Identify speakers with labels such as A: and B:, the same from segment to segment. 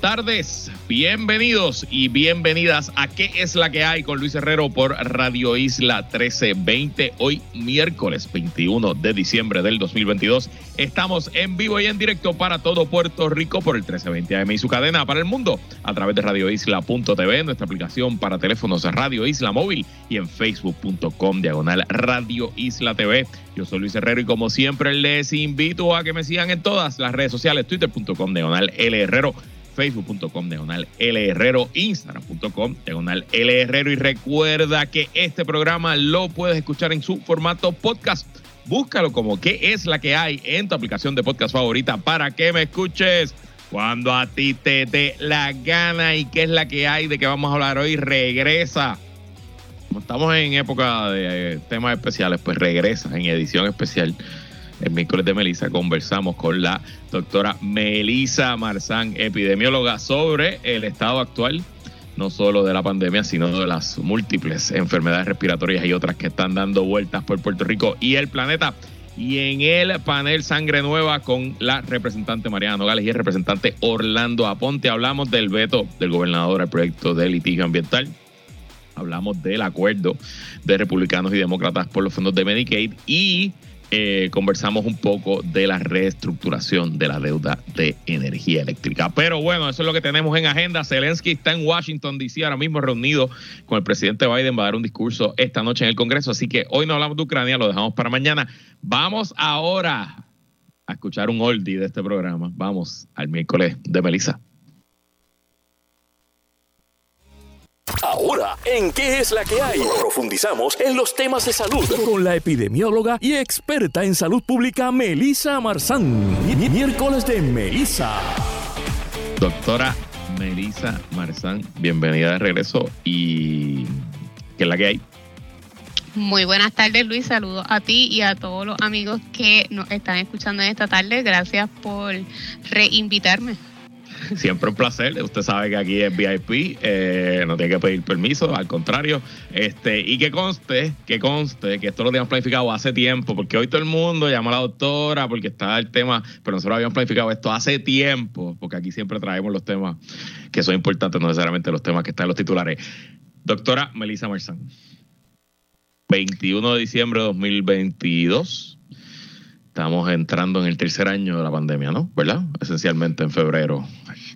A: tardes, bienvenidos y bienvenidas a ¿Qué es la que hay? con Luis Herrero por Radio Isla 1320. Hoy miércoles 21 de diciembre del 2022 estamos en vivo y en directo para todo Puerto Rico por el 1320 AM y su cadena para el mundo a través de radioisla.tv, nuestra aplicación para teléfonos Radio Isla Móvil y en facebook.com diagonal Radio Isla TV. Yo soy Luis Herrero y como siempre les invito a que me sigan en todas las redes sociales, twitter.com diagonal L Herrero facebook.com diagonal L Herrero, instagram.com diagonal L Herrero y recuerda que este programa lo puedes escuchar en su formato podcast. Búscalo como qué es la que hay en tu aplicación de podcast favorita para que me escuches cuando a ti te dé la gana y qué es la que hay de que vamos a hablar hoy. Regresa. Como estamos en época de eh, temas especiales, pues regresa en edición especial el miércoles de Melisa conversamos con la doctora Melisa Marzán, epidemióloga, sobre el estado actual, no solo de la pandemia, sino de las múltiples enfermedades respiratorias y otras que están dando vueltas por Puerto Rico y el planeta. Y en el panel Sangre Nueva con la representante Mariana Nogales y el representante Orlando Aponte, hablamos del veto del gobernador al proyecto de litigio ambiental. Hablamos del acuerdo de republicanos y demócratas por los fondos de Medicaid y eh, conversamos un poco de la reestructuración de la deuda de energía eléctrica. Pero bueno, eso es lo que tenemos en agenda. Zelensky está en Washington, D.C., ahora mismo reunido con el presidente Biden. Va a dar un discurso esta noche en el Congreso. Así que hoy no hablamos de Ucrania, lo dejamos para mañana. Vamos ahora a escuchar un oldie de este programa. Vamos al miércoles de Melissa.
B: Ahora, ¿en qué es la que hay? Profundizamos en los temas de salud con la epidemióloga y experta en salud pública Melisa Marzán. Miércoles de Melisa.
A: Doctora Melisa Marzán, bienvenida de regreso y ¿qué es la que hay?
C: Muy buenas tardes, Luis. Saludos a ti y a todos los amigos que nos están escuchando en esta tarde. Gracias por reinvitarme.
A: Siempre un placer. Usted sabe que aquí es VIP, eh, no tiene que pedir permiso, al contrario. Este, y que conste, que conste, que esto lo habíamos planificado hace tiempo, porque hoy todo el mundo llama a la doctora porque está el tema, pero nosotros habíamos planificado esto hace tiempo, porque aquí siempre traemos los temas que son importantes, no necesariamente los temas que están en los titulares. Doctora Melissa Marzán, 21 de diciembre de 2022 Estamos entrando en el tercer año de la pandemia, ¿no? ¿Verdad? Esencialmente en febrero.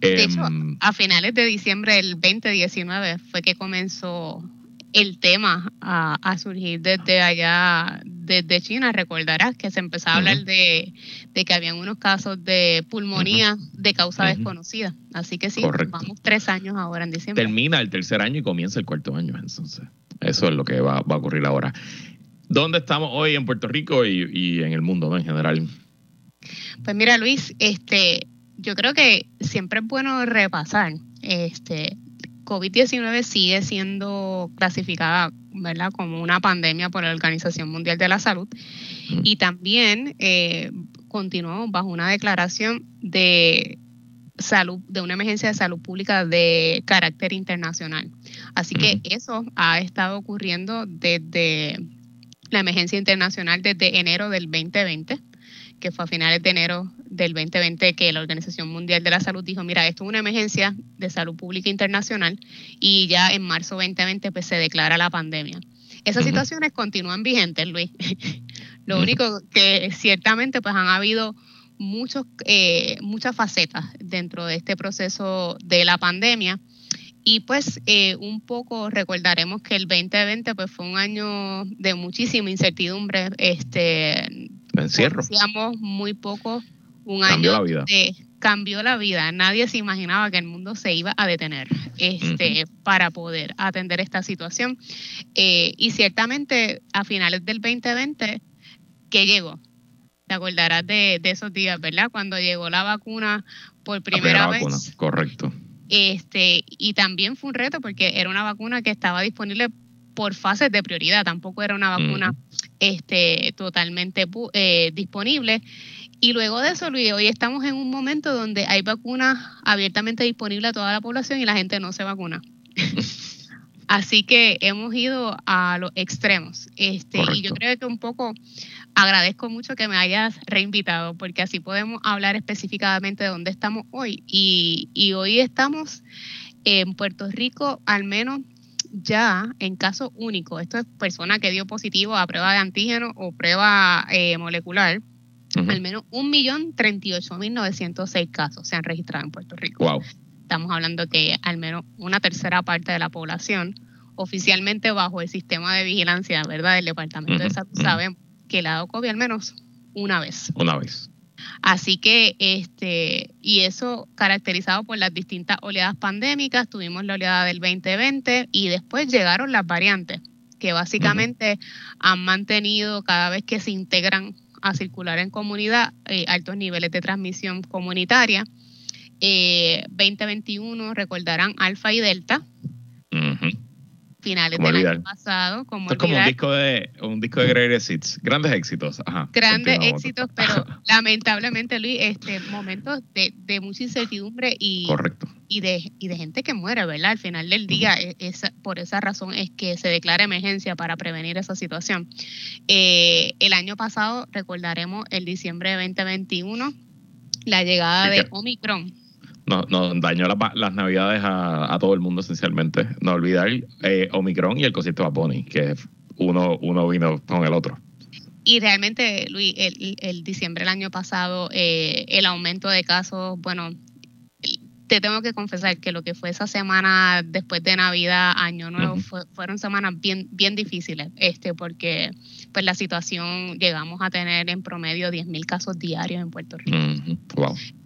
C: De hecho, em, a finales de diciembre del 2019 fue que comenzó el tema a, surgir desde allá, desde China. Recordarás que se empezó a hablar de, que habían unos casos de pulmonía de causa desconocida. Así que sí, vamos tres años ahora en diciembre.
A: Termina el tercer año y comienza el cuarto año, entonces. Eso es lo que va, va a ocurrir ahora. ¿Dónde estamos hoy en Puerto Rico y, en el mundo en general?
C: Pues mira, Luis, este, yo creo que siempre es bueno repasar. Este, COVID-19 sigue siendo clasificada ¿verdad? como una pandemia por la Organización Mundial de la Salud y también eh, continuamos bajo una declaración de salud, de una emergencia de salud pública de carácter internacional. Así que eso ha estado ocurriendo desde la emergencia internacional desde enero del 2020, que fue a finales de enero del 2020 que la Organización Mundial de la Salud dijo, mira, esto es una emergencia de salud pública internacional y ya en marzo 2020 pues, se declara la pandemia. Esas situaciones continúan vigentes, Luis. Lo único que ciertamente pues han habido muchos, eh, muchas facetas dentro de este proceso de la pandemia y pues eh, un poco recordaremos que el 2020 pues fue un año de muchísima incertidumbre. Este,
A: encierro.
C: muy poco, un año la vida. de cambió la vida. Nadie se imaginaba que el mundo se iba a detener este, para poder atender esta situación. Eh, y ciertamente a finales del 2020, ¿qué llegó? Te acordarás de, esos días, ¿verdad? Cuando llegó la vacuna por primera, vez.
A: correcto
C: este, y también fue un reto porque era una vacuna que estaba disponible por fases de prioridad, tampoco era una vacuna este, totalmente eh, disponible. Y luego de eso, Luis, hoy estamos en un momento donde hay vacunas abiertamente disponibles a toda la población y la gente no se vacuna. Así que hemos ido a los extremos. Este, y yo creo que un poco agradezco mucho que me hayas reinvitado, porque así podemos hablar específicamente de dónde estamos hoy. Y, y hoy estamos en Puerto Rico, al menos ya en caso único. Esto es persona que dio positivo a prueba de antígeno o prueba eh, molecular. Al menos 1.038.906 casos se han registrado en Puerto Rico.
A: Wow.
C: Estamos hablando que al menos una tercera parte de la población oficialmente bajo el sistema de vigilancia, ¿verdad? Del Departamento de Salud saben que la dado al menos una vez.
A: Una vez.
C: Así que, este, y eso caracterizado por las distintas oleadas pandémicas, tuvimos la oleada del 2020 y después llegaron las variantes, que básicamente han mantenido cada vez que se integran a circular en comunidad eh, altos niveles de transmisión comunitaria. 2021 eh, recordarán alfa y delta, finales del año pasado.
A: Como es como un disco de un disco de Hits, grandes éxitos.
C: grandes éxitos, pero lamentablemente, Luis, este momentos de, de mucha incertidumbre y,
A: Correcto.
C: y de y de gente que muere, ¿verdad? Al final del día, e, por esa razón es que se declara emergencia para prevenir esa situación. Eh, el año pasado, recordaremos el diciembre de 2021, la llegada de Omicron
A: nos, dañó las navidades a, todo el mundo esencialmente. No olvidar eh, Omicron y el concierto de Bunny, que uno, uno vino con el otro.
C: Y realmente, Luis, el, el diciembre del año pasado, eh, el aumento de casos, bueno, te tengo que confesar que lo que fue esa semana después de Navidad, Año Nuevo, fueron semanas bien, bien difíciles, este, porque pues la situación llegamos a tener en promedio 10.000 casos diarios en Puerto Rico.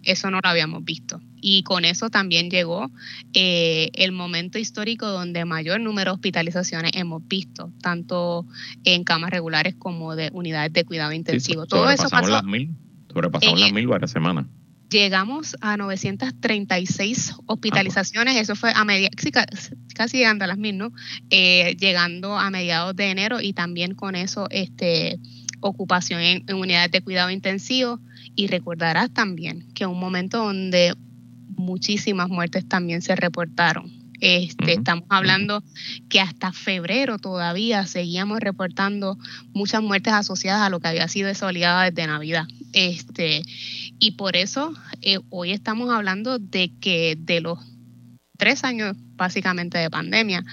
C: Eso no lo habíamos visto. Y con eso también llegó eh, el momento histórico donde mayor número de hospitalizaciones hemos visto, tanto en camas regulares como de unidades de cuidado intensivo. Todo eso pasó.
A: Las mil, sobrepasamos las mil varias semanas
C: llegamos a 936 hospitalizaciones, eso fue a media, casi llegando a las mil, ¿no? Eh, llegando a mediados de enero y también con eso este, ocupación en, unidades de cuidado intensivo y recordarás también que un momento donde muchísimas muertes también se reportaron. Este, Estamos hablando que hasta febrero todavía seguíamos reportando muchas muertes asociadas a lo que había sido esa oleada desde Navidad. Este, y por eso eh, hoy estamos hablando de que de los tres años básicamente de pandemia,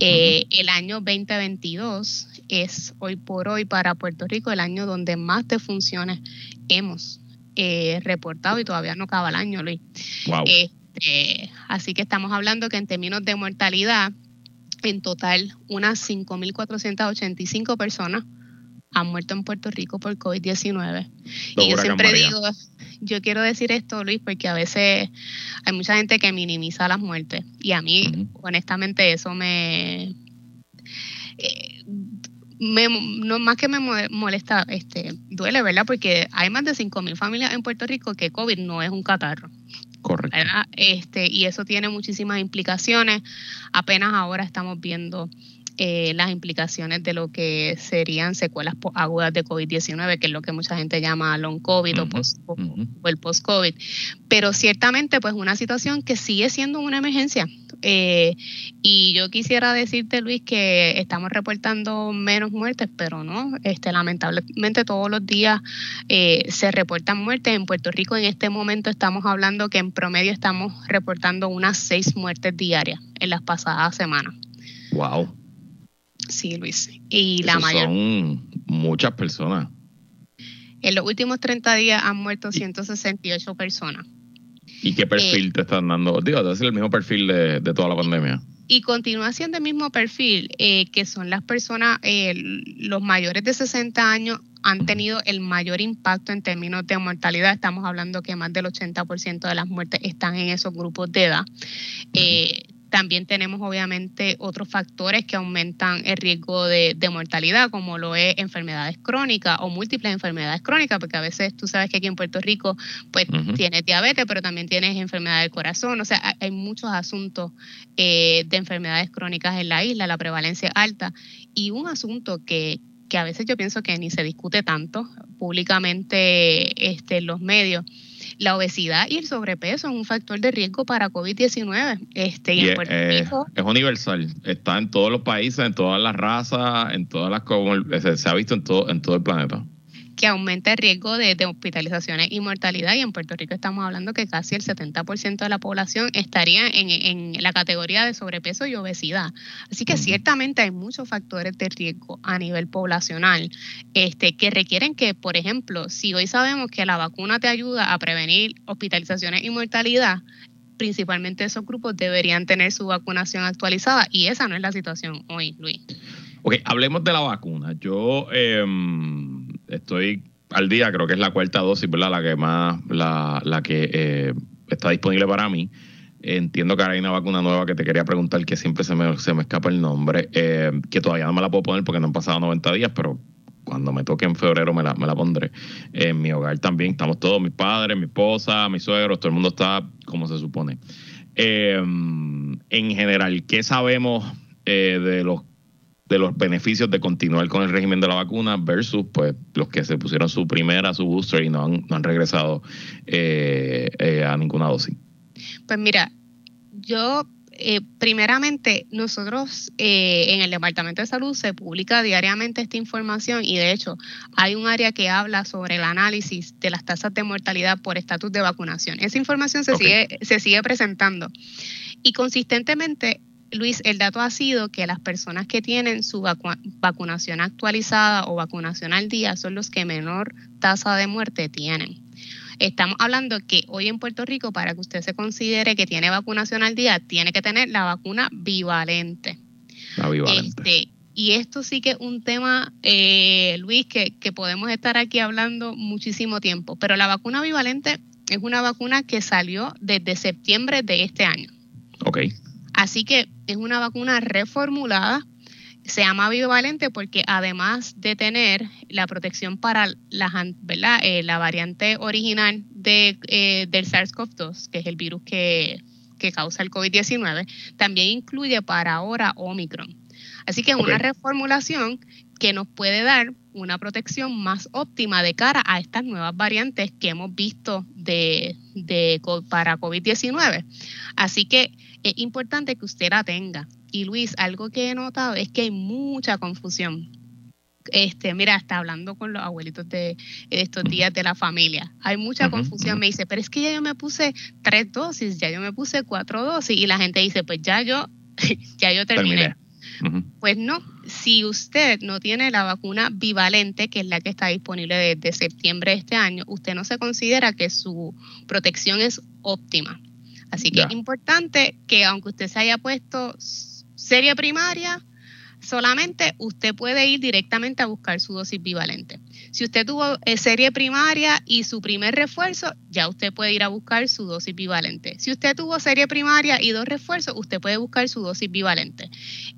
C: eh, el año 2022 es hoy por hoy para Puerto Rico el año donde más defunciones hemos eh, reportado y todavía no acaba el año, Luis. Este, así que estamos hablando que en términos de mortalidad, en total unas 5.485 personas han muerto en Puerto Rico por COVID-19. Y yo siempre digo, yo quiero decir esto, Luis, porque a veces hay mucha gente que minimiza las muertes. Y a mí, honestamente, eso me... Eh, no más que me molesta, este, duele, ¿verdad? Porque hay más de 5.000 familias en Puerto Rico que COVID no es un catarro.
A: Correcto.
C: Este, y eso tiene muchísimas implicaciones. Apenas ahora estamos viendo eh, las implicaciones de lo que serían secuelas agudas de COVID-19, que es lo que mucha gente llama long COVID o, post, el post-COVID. Pero ciertamente, pues una situación que sigue siendo una emergencia. Eh, y yo quisiera decirte, Luis, que estamos reportando menos muertes, pero no, este, lamentablemente todos los días eh, se reportan muertes. En Puerto Rico en este momento estamos hablando que en promedio estamos reportando unas seis muertes diarias en las pasadas semanas.
A: Wow.
C: Sí, Luis. Y la mayor.
A: Son muchas personas.
C: En los últimos 30 días han muerto 168 personas.
A: ¿Y qué perfil eh, te están dando? Digo, es el mismo perfil de, toda la pandemia.
C: Y continúa siendo el mismo perfil, eh, que son las personas, eh, los mayores de 60 años han tenido el mayor impacto en términos de mortalidad. Estamos hablando que más del 80% de las muertes están en esos grupos de edad También tenemos obviamente otros factores que aumentan el riesgo de, mortalidad, como lo es enfermedades crónicas o múltiples enfermedades crónicas, porque a veces tú sabes que aquí en Puerto Rico pues tienes diabetes, pero también tienes enfermedad del corazón, o sea, hay muchos asuntos eh, de enfermedades crónicas en la isla, la prevalencia es alta. Y un asunto que, que a veces yo pienso que ni se discute tanto públicamente este, en los medios, la obesidad y el sobrepeso es un factor de riesgo para COVID-19. Este,
A: y eh, es universal, está en todos los países, en todas las razas, en todas las se ha visto en todo, en todo el planeta
C: que aumenta el riesgo de, hospitalizaciones y mortalidad. Y en Puerto Rico estamos hablando que casi el 70% de la población estaría en, la categoría de sobrepeso y obesidad. Así que ciertamente hay muchos factores de riesgo a nivel poblacional este, que requieren que, por ejemplo, si hoy sabemos que la vacuna te ayuda a prevenir hospitalizaciones y mortalidad, principalmente esos grupos deberían tener su vacunación actualizada y esa no es la situación hoy, Luis.
A: Ok, hablemos de la vacuna. Yo eh, estoy al día, creo que es la cuarta dosis, ¿verdad? La que más, la, que eh, está disponible para mí. Entiendo que hay una vacuna nueva que te quería preguntar, que siempre se me, se me escapa el nombre, eh, que todavía no me la puedo poner porque no han pasado 90 días, pero cuando me toque en febrero me la, me la pondré. En mi hogar también estamos todos, mis padres, mi esposa, mis suegros, todo el mundo está como se supone. Eh, en general, ¿qué sabemos de los de los beneficios de continuar con el régimen de la vacuna versus pues los que se pusieron su primera, su booster y no han, no han regresado eh, eh, a ninguna dosis?
C: Pues mira, yo eh, primeramente, nosotros en el Departamento de Salud se publica diariamente esta información y de hecho hay un área que habla sobre el análisis de las tasas de mortalidad por estatus de vacunación. Esa información se, sigue, se sigue presentando y consistentemente Luis, el dato ha sido que las personas que tienen su vacunación actualizada o vacunación al día son los que menor tasa de muerte tienen. Estamos hablando que hoy en Puerto Rico, para que usted se considere que tiene vacunación al día, tiene que tener la vacuna bivalente.
A: La bivalente.
C: Este, y esto sí que es un tema, eh, Luis, que, que podemos estar aquí hablando muchísimo tiempo. Pero la vacuna bivalente es una vacuna que salió desde septiembre de este año.
A: Ok.
C: Así que es una vacuna reformulada. Se llama bivalente porque además de tener la protección para la, ¿verdad? Eh, la variante original de, eh, del SARS-CoV-2, que es el virus que, causa el COVID-19, también incluye para ahora Omicron. Así que es una reformulación que nos puede dar una protección más óptima de cara a estas nuevas variantes que hemos visto de, de para COVID-19. Así que es importante que usted la tenga. Y Luis, algo que he notado es que hay mucha confusión. Este, mira, está hablando con los abuelitos de, estos días de la familia. Hay mucha confusión. Me dice, pero es que ya yo me puse tres dosis, ya yo me puse cuatro dosis. Y la gente dice, pues ya yo, ya yo terminé. Pues no, si usted no tiene la vacuna bivalente, que es la que está disponible desde septiembre de este año, usted no se considera que su protección es óptima. Así que es importante que aunque usted se haya puesto serie primaria, solamente usted puede ir directamente a buscar su dosis bivalente. Si usted tuvo eh, serie primaria y su primer refuerzo, ya usted puede ir a buscar su dosis bivalente. Si usted tuvo serie primaria y dos refuerzos, usted puede buscar su dosis bivalente.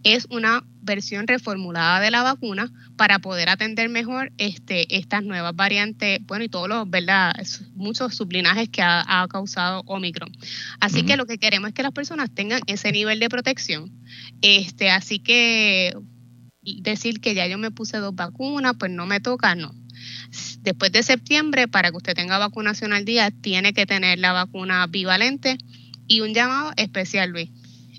C: Es una versión reformulada de la vacuna para poder atender mejor este, estas nuevas variantes, bueno, y todos los, ¿verdad? Muchos sublinajes que ha, causado Omicron. Así que lo que queremos es que las personas tengan ese nivel de protección. Este, así que decir que ya yo me puse dos vacunas, pues no me toca, no. Después de septiembre, para que usted tenga vacunación al día, tiene que tener la vacuna bivalente y un llamado especial, Luis.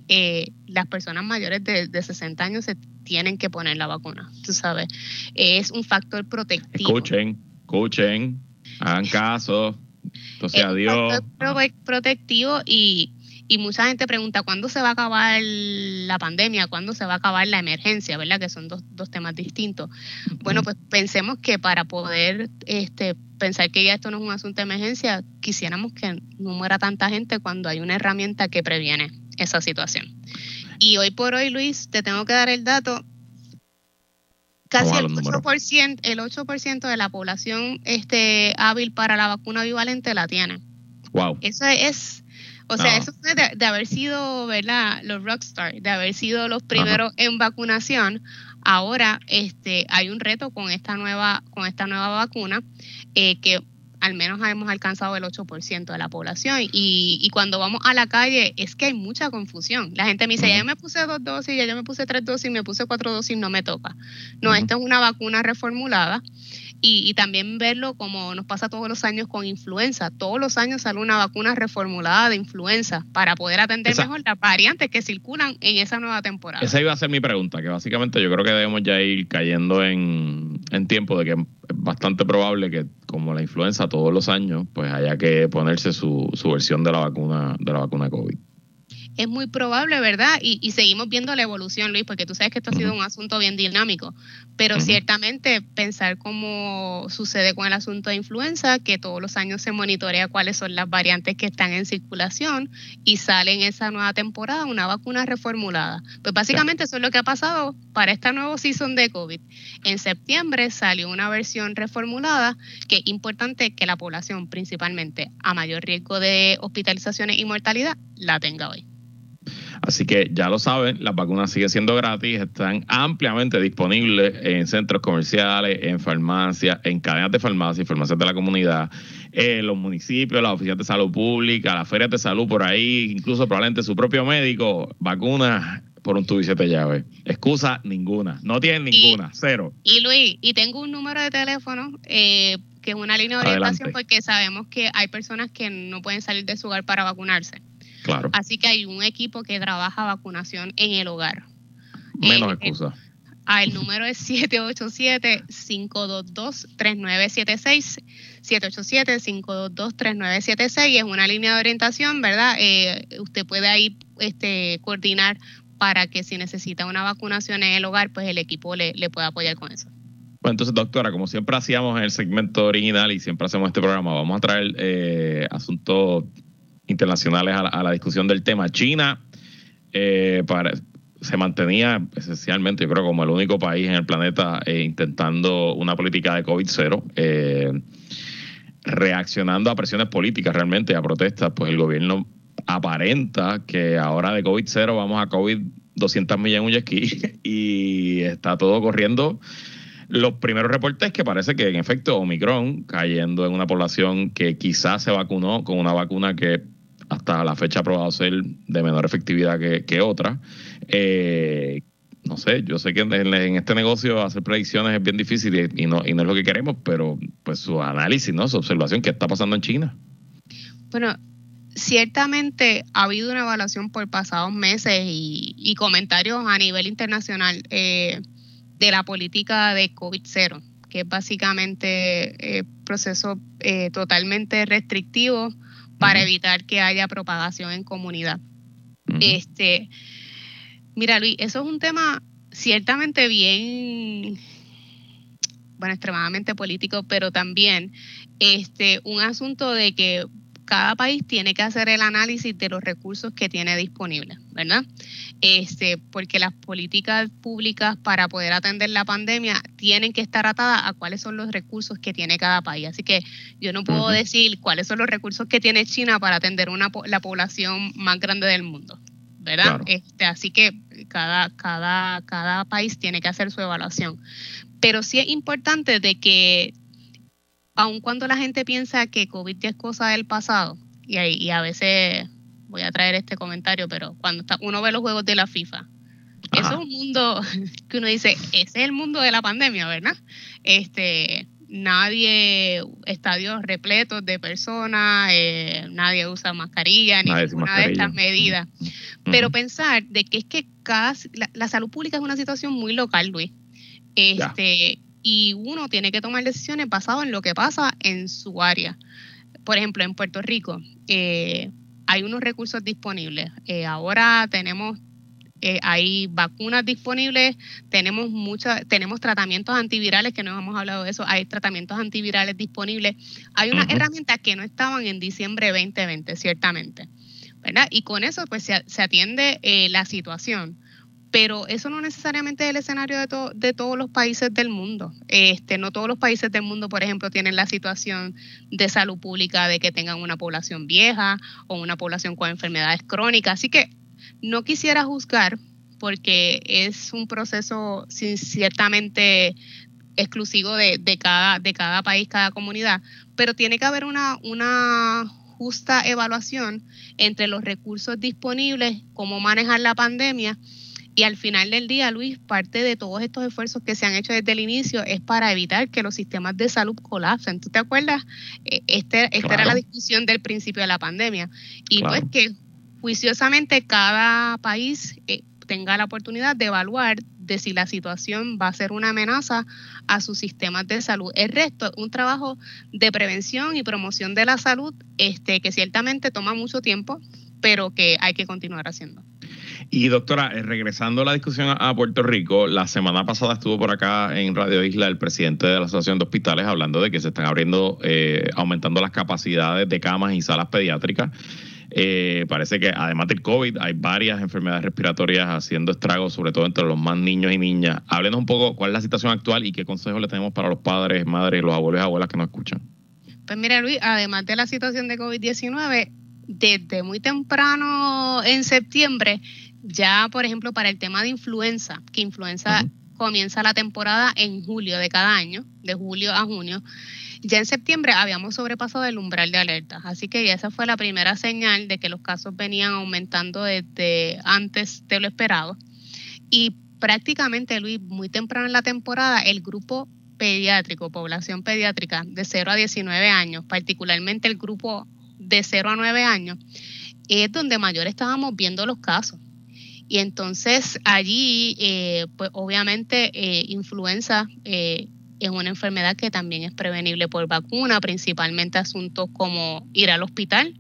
C: Eh, las personas mayores de, 60 años se tienen que poner la vacuna, tú sabes. Es un factor protectivo.
A: Escuchen, escuchen, hagan caso. Entonces, adiós.
C: Factor protectivo y y mucha gente pregunta cuándo se va a acabar la pandemia, cuándo se va a acabar la emergencia, ¿verdad? Que son dos, dos temas distintos. Bueno, pues pensemos que para poder este, pensar que ya esto no es un asunto de emergencia, quisiéramos que no muera tanta gente cuando hay una herramienta que previene esa situación. Y hoy por hoy, Luis, te tengo que dar el dato. Casi el 8%, el 8 de la población este, hábil para la vacuna bivalente la tiene.
A: Wow.
C: Eso es O sea, eso fue de, haber sido, ¿verdad? Los rockstar, de haber sido los primeros en vacunación. Ahora, este, hay un reto con esta nueva, con esta nueva vacuna eh, que al menos hemos alcanzado el 8% de la población. Y, y, cuando vamos a la calle es que hay mucha confusión. La gente me dice, ya me puse dos dosis, ya yo me puse tres dosis, me puse cuatro dosis, no me toca. No, esto es una vacuna reformulada y, también verlo como nos pasa todos los años con influenza. Todos los años sale una vacuna reformulada de influenza para poder atender mejor las variantes que circulan en esa nueva temporada.
A: Esa iba a ser mi pregunta, que básicamente yo creo que debemos ya ir cayendo en, en tiempo de que es bastante probable que como la influenza todos los años, pues haya que ponerse su, su versión de la vacuna de la vacuna COVID
C: es muy probable, ¿verdad? Y, seguimos viendo la evolución, Luis, porque tú sabes que esto ha sido un asunto bien dinámico, pero ciertamente pensar cómo sucede con el asunto de influenza, que todos los años se monitorea cuáles son las variantes que están en circulación y sale en esa nueva temporada una vacuna reformulada. Pues básicamente eso es lo que ha pasado para esta nueva season de COVID. En septiembre salió una versión reformulada que es importante que la población, principalmente a mayor riesgo de hospitalizaciones y mortalidad, la tenga hoy.
A: Así que ya lo saben, las vacunas siguen siendo gratis, están ampliamente disponibles en centros comerciales, en farmacias, en cadenas de farmacias, farmacias de la comunidad, en los municipios, las oficinas de salud pública, las ferias de salud por ahí, incluso probablemente su propio médico, vacunas por un tubo y siete llaves. Excusa ninguna, no tienen ninguna, cero.
C: Y Luis, y tengo un número de teléfono eh, que es una línea de orientación porque sabemos que hay personas que no pueden salir de su hogar para vacunarse. Así que hay un equipo que trabaja vacunación en el hogar.
A: Menos excusa.
C: Ah, el número es 787-522-3976. 787-522-3976 y es una línea de orientación, ¿verdad? Eh, usted puede ahí este, coordinar para que si necesita una vacunación en el hogar, pues el equipo le, pueda apoyar con eso.
A: Bueno, entonces, doctora, como siempre hacíamos en el segmento original y siempre hacemos este programa, vamos a traer eh, asuntos internacionales a la, discusión del tema. China eh, se mantenía esencialmente, yo creo, como el único país en el planeta eh, intentando una política de COVID-0, eh, reaccionando a presiones políticas realmente, a protestas, pues el gobierno aparenta que ahora de COVID-0 vamos a COVID 200 millas en un jet y está todo corriendo. Los primeros reportes que parece que en efecto Omicron cayendo en una población que quizás se vacunó con una vacuna que hasta la fecha ha probado ser de menor efectividad que, otra. Eh, no sé, yo sé que en, este negocio hacer predicciones es bien difícil y, no, y no es lo que queremos, pero pues su análisis, ¿no? Su observación, ¿qué está pasando en China?
C: Bueno, ciertamente ha habido una evaluación por pasados meses y, comentarios a nivel internacional eh, de la política de COVID-0, que es básicamente eh, proceso eh, totalmente restrictivo para evitar que haya propagación en comunidad. Este, mira, Luis, eso es un tema ciertamente bien, bueno, extremadamente político, pero también este, un asunto de que cada país tiene que hacer el análisis de los recursos que tiene disponibles, ¿verdad? Este, porque las políticas públicas para poder atender la pandemia tienen que estar atadas a cuáles son los recursos que tiene cada país. Así que yo no puedo decir cuáles son los recursos que tiene China para atender una, la población más grande del mundo, ¿verdad? Este, así que cada, cada, cada país tiene que hacer su evaluación. Pero sí es importante de que aun cuando la gente piensa que COVID es cosa del pasado, y, y a veces voy a traer este comentario, pero cuando uno ve los juegos de la FIFA, eso es un mundo que uno dice, ese es el mundo de la pandemia, ¿verdad? Este, nadie, estadios repletos de personas, eh, nadie usa mascarilla, ni ninguna de estas medidas. Pero pensar de que es que cada, la, salud pública es una situación muy local, Luis. Este, y uno tiene que tomar decisiones basadas en lo que pasa en su área. Por ejemplo, en Puerto Rico eh, hay unos recursos disponibles. Eh, ahora tenemos eh, hay vacunas disponibles, tenemos muchas, tenemos tratamientos antivirales, que no hemos hablado de eso, hay tratamientos antivirales disponibles. Hay unas herramientas que no estaban en diciembre 2020, ciertamente. ¿verdad? Y con eso pues se, se atiende la situación pero eso no necesariamente es el escenario de, de todos los países del mundo. Este, no todos los países del mundo, por ejemplo, tienen la situación de salud pública de que tengan una población vieja o una población con enfermedades crónicas. Así que no quisiera juzgar porque es un proceso ciertamente exclusivo de, de, cada, de cada país, cada comunidad, pero tiene que haber una, una justa evaluación entre los recursos disponibles, cómo manejar la pandemia y al final del día, Luis, parte de todos estos esfuerzos que se han hecho desde el inicio es para evitar que los sistemas de salud colapsen. ¿Tú te acuerdas? Eh, este, esta era la discusión del principio de la pandemia. Y pues que juiciosamente cada país eh, tenga la oportunidad de evaluar de si la situación va a ser una amenaza a sus sistemas de salud. El resto, un trabajo de prevención y promoción de la salud, este, que ciertamente toma mucho tiempo, pero que hay que continuar haciendo.
A: Y doctora, eh, regresando a la discusión a Puerto Rico, la semana pasada estuvo por acá en Radio Isla el presidente de la Asociación de Hospitales hablando de que se están abriendo, eh, aumentando las capacidades de camas y salas pediátricas. Eh, parece que además del COVID hay varias enfermedades respiratorias haciendo estragos, sobre todo entre los más niños y niñas. Háblenos un poco cuál es la situación actual y qué consejos le tenemos para los padres, madres, los abuelos y abuelas que nos escuchan.
C: Pues mira, Luis, además de la situación de COVID-19, desde muy temprano en septiembre, ya por ejemplo para el tema de influenza, que influenza comienza la temporada en julio de cada año, de julio a junio, ya en septiembre habíamos sobrepasado el umbral de alerta, así que ya esa fue la primera señal de que los casos venían aumentando desde antes de lo esperado. Y prácticamente, Luis, muy temprano en la temporada, el grupo pediátrico, población pediátrica de 0 a 19 años, particularmente el grupo de 0 a 9 años, es donde mayor estábamos viendo los casos. Y entonces allí, eh, pues obviamente, eh, influenza eh, es una enfermedad que también es prevenible por vacuna, principalmente asuntos como ir al hospital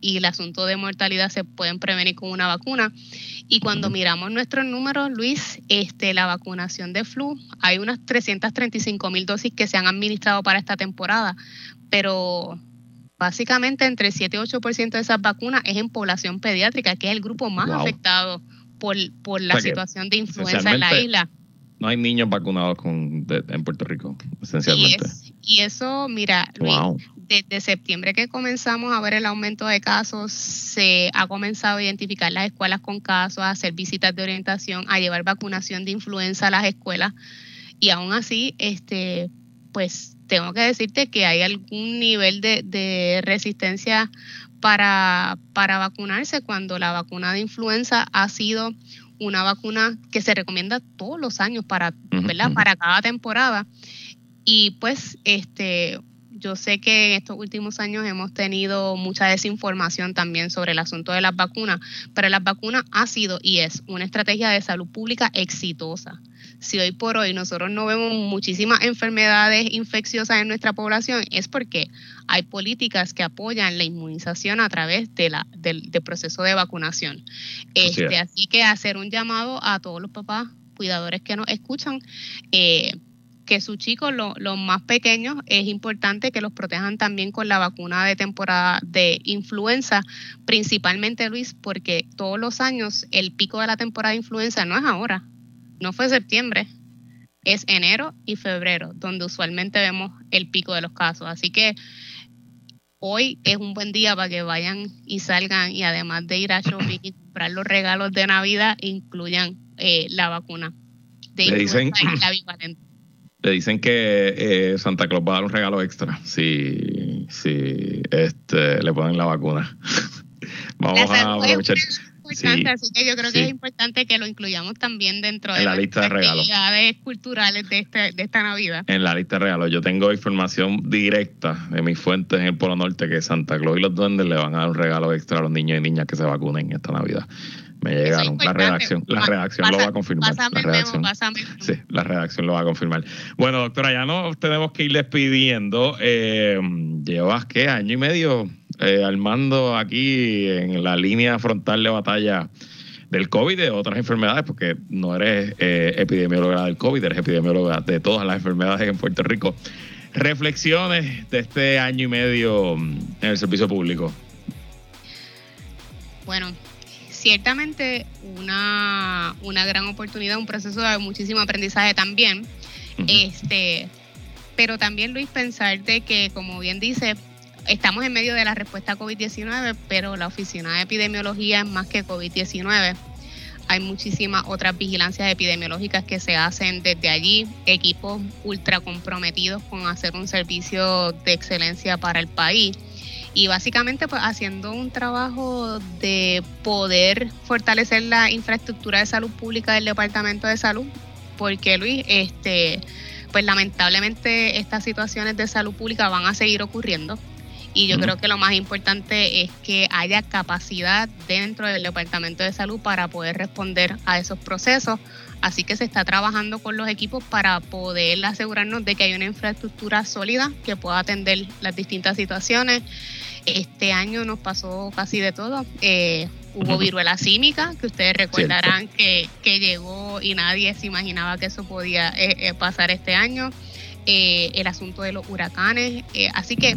C: y el asunto de mortalidad se pueden prevenir con una vacuna. Y cuando miramos nuestros números, Luis, este, la vacunación de flu, hay unas 335 mil dosis que se han administrado para esta temporada, pero básicamente entre 7 y 8% de esas vacunas es en población pediátrica, que es el grupo más afectado por, por la situación de influenza en la isla
A: no hay niños vacunados con, en Puerto Rico, esencialmente.
C: Y, eso, mira, desde septiembre que comenzamos a ver el aumento de casos, se ha comenzado a identificar las escuelas con casos, a hacer visitas de orientación, a llevar vacunación de influenza a las escuelas. Y aún así, este, pues tengo que decirte que hay algún nivel de, de resistencia para, para vacunarse cuando la vacuna de influenza ha sido una vacuna que se recomienda todos los años para, ¿verdad? Para cada temporada. Y pues, este, yo sé que en estos últimos años hemos tenido mucha desinformación también sobre el asunto de las vacunas, pero las vacunas ha sido y es una estrategia de salud pública exitosa si hoy por hoy nosotros no vemos muchísimas enfermedades infecciosas en nuestra población, es porque hay políticas que apoyan la inmunización a través de la, del, proceso de vacunación. Este, así, que hacer un llamado a todos los papás cuidadores que nos escuchan. Eh, que sus chicos, los más pequeños, es importante que los protejan también con la vacuna de temporada de influenza, principalmente Luis, porque todos los años el pico de la temporada de influenza no es ahora, no fue septiembre, es enero y febrero, donde usualmente vemos el pico de los casos. Así que hoy es un buen día para que vayan y salgan y además de ir a shopping y comprar los regalos de Navidad, incluyan eh, la vacuna
A: de le dicen. Le dicen que eh, Santa Claus va a dar un regalo extra si, si este, le ponen la vacuna. Vamos a aprovechar
C: así que yo creo que es importante que lo incluyamos también dentro de
A: la lista de regalos
C: actividades culturales de, este, de esta Navidad.
A: En la lista de regalos. Yo tengo información directa de mis fuentes en el Polo Norte que Santa Claus y los duendes le van a dar un regalo extra a los niños y niñas que se vacunen esta Navidad. Me llegaron. La redacción, la redacción lo va a confirmar. la redacción, sí, la redacción lo va a confirmar. Bueno, doctora, ya nos tenemos que ir despidiendo. Eh, llevas, ¿qué? Año y medio eh, al mando aquí en la línea frontal de batalla del COVID y de otras enfermedades, porque no eres eh, epidemióloga del COVID, eres epidemióloga de todas las enfermedades en Puerto Rico. Reflexiones de este año y medio en el servicio público.
C: Bueno, ciertamente una, una gran oportunidad, un proceso de muchísimo aprendizaje también. Este, pero también Luis pensar de que, como bien dice, estamos en medio de la respuesta a COVID-19, pero la oficina de epidemiología es más que COVID-19. Hay muchísimas otras vigilancias epidemiológicas que se hacen desde allí, equipos ultra comprometidos con hacer un servicio de excelencia para el país y básicamente pues haciendo un trabajo de poder fortalecer la infraestructura de salud pública del Departamento de Salud, porque Luis, este, pues lamentablemente estas situaciones de salud pública van a seguir ocurriendo. Y yo creo que lo más importante es que haya capacidad dentro del Departamento de Salud para poder responder a esos procesos. Así que se está trabajando con los equipos para poder asegurarnos de que hay una infraestructura sólida que pueda atender las distintas situaciones. Este año nos pasó casi de todo. Eh, hubo viruela símica, que ustedes recordarán que, llegó y nadie se imaginaba que eso podía eh, eh, pasar este año. el asunto de los huracanes. así que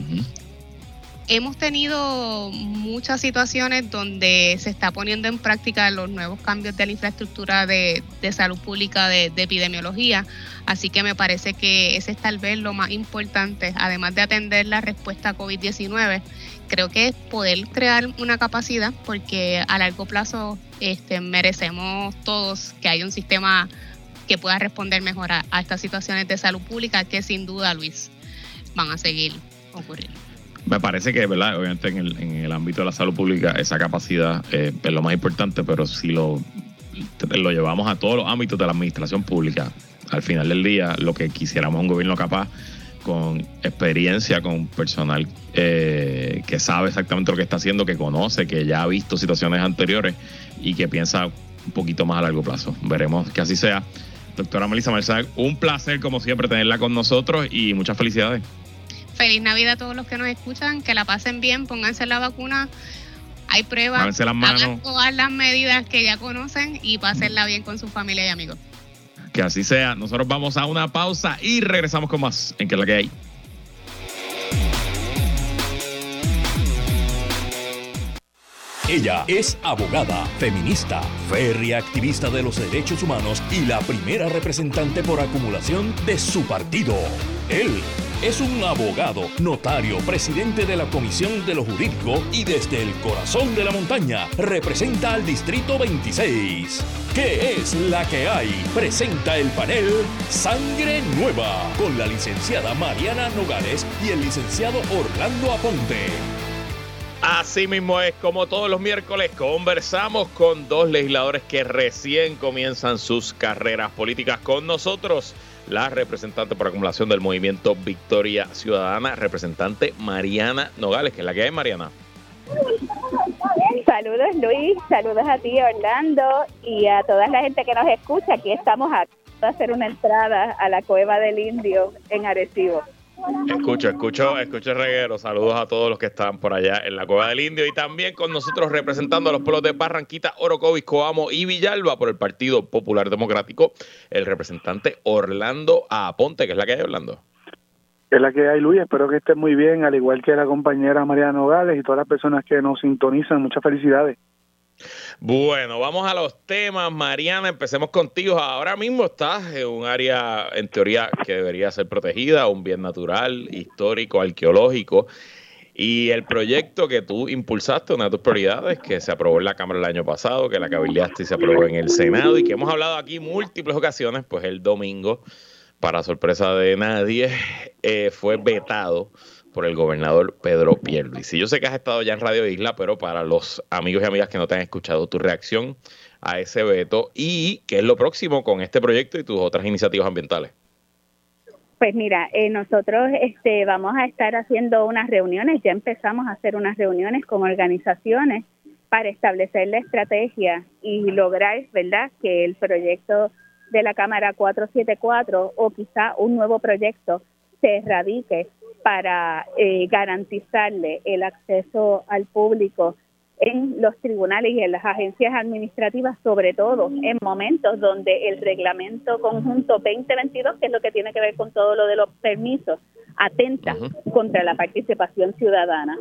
C: hemos tenido muchas situaciones donde se está poniendo en práctica los nuevos cambios de la infraestructura de, salud pública de, epidemiología. Así que me parece que ese es tal vez lo más importante, además de atender la respuesta a COVID-19, creo que es poder crear una capacidad, porque a largo plazo este, merecemos todos que haya un sistema que pueda responder mejor a, a estas situaciones de salud pública que sin duda, Luis, van a seguir ocurriendo
A: me parece que, ¿verdad? Obviamente en el, en el ámbito de la salud pública esa capacidad eh, es lo más importante, pero si lo, llevamos a todos los ámbitos de la administración pública, al final del día lo que quisiéramos es un gobierno capaz con experiencia, con personal eh, que sabe exactamente lo que está haciendo, que conoce, que ya ha visto situaciones anteriores y que piensa un poquito más a largo plazo. Veremos que así sea. Doctora Melissa Marzal, un placer como siempre tenerla con nosotros y muchas felicidades.
C: Feliz Navidad a todos los que nos escuchan, que la pasen bien, pónganse la vacuna. Hay pruebas, hagan todas las medidas que ya conocen y pásenla bien con su familia y amigos.
A: Que así sea. Nosotros vamos a una pausa y regresamos con más en que la que hay.
B: Ella es abogada, feminista, férrea activista de los derechos humanos y la primera representante por acumulación de su partido. Él es un abogado, notario, presidente de la Comisión de lo Jurídico y desde el corazón de la montaña representa al Distrito 26. ¿Qué es la que hay? Presenta el panel Sangre Nueva con la licenciada Mariana Nogales y el licenciado Orlando Aponte.
A: Así mismo es, como todos los miércoles, conversamos con dos legisladores que recién comienzan sus carreras políticas con nosotros la representante por acumulación del movimiento Victoria Ciudadana, representante Mariana Nogales, que es la que hay, Mariana.
D: Saludos Luis, saludos a ti Orlando y a toda la gente que nos escucha. Aquí estamos a hacer una entrada a la cueva del indio en Arecibo.
A: Escucho, escucho, escucho reguero. Saludos a todos los que están por allá en la Cueva del Indio y también con nosotros representando a los pueblos de Barranquita, Orocovis, Coamo y Villalba por el Partido Popular Democrático, el representante Orlando Aponte, que es la que hay, Orlando.
E: Es la que hay, Luis. Espero que esté muy bien, al igual que la compañera Mariana Nogales y todas las personas que nos sintonizan. Muchas felicidades.
A: Bueno, vamos a los temas. Mariana, empecemos contigo. Ahora mismo estás en un área, en teoría, que debería ser protegida, un bien natural, histórico, arqueológico. Y el proyecto que tú impulsaste, una de tus prioridades, que se aprobó en la Cámara el año pasado, que la cabildeaste y se aprobó en el Senado y que hemos hablado aquí múltiples ocasiones, pues el domingo, para sorpresa de nadie, eh, fue vetado por el gobernador Pedro Pierluisi. Yo sé que has estado ya en Radio Isla, pero para los amigos y amigas que no te han escuchado, tu reacción a ese veto y qué es lo próximo con este proyecto y tus otras iniciativas ambientales.
D: Pues mira, eh, nosotros este, vamos a estar haciendo unas reuniones, ya empezamos a hacer unas reuniones con organizaciones para establecer la estrategia y lograr, ¿verdad?, que el proyecto de la Cámara 474 o quizá un nuevo proyecto se erradique para eh, garantizarle el acceso al público en los tribunales y en las agencias administrativas, sobre todo en momentos donde el reglamento conjunto 2022, que es lo que tiene que ver con todo lo de los permisos, atenta contra la participación ciudadana.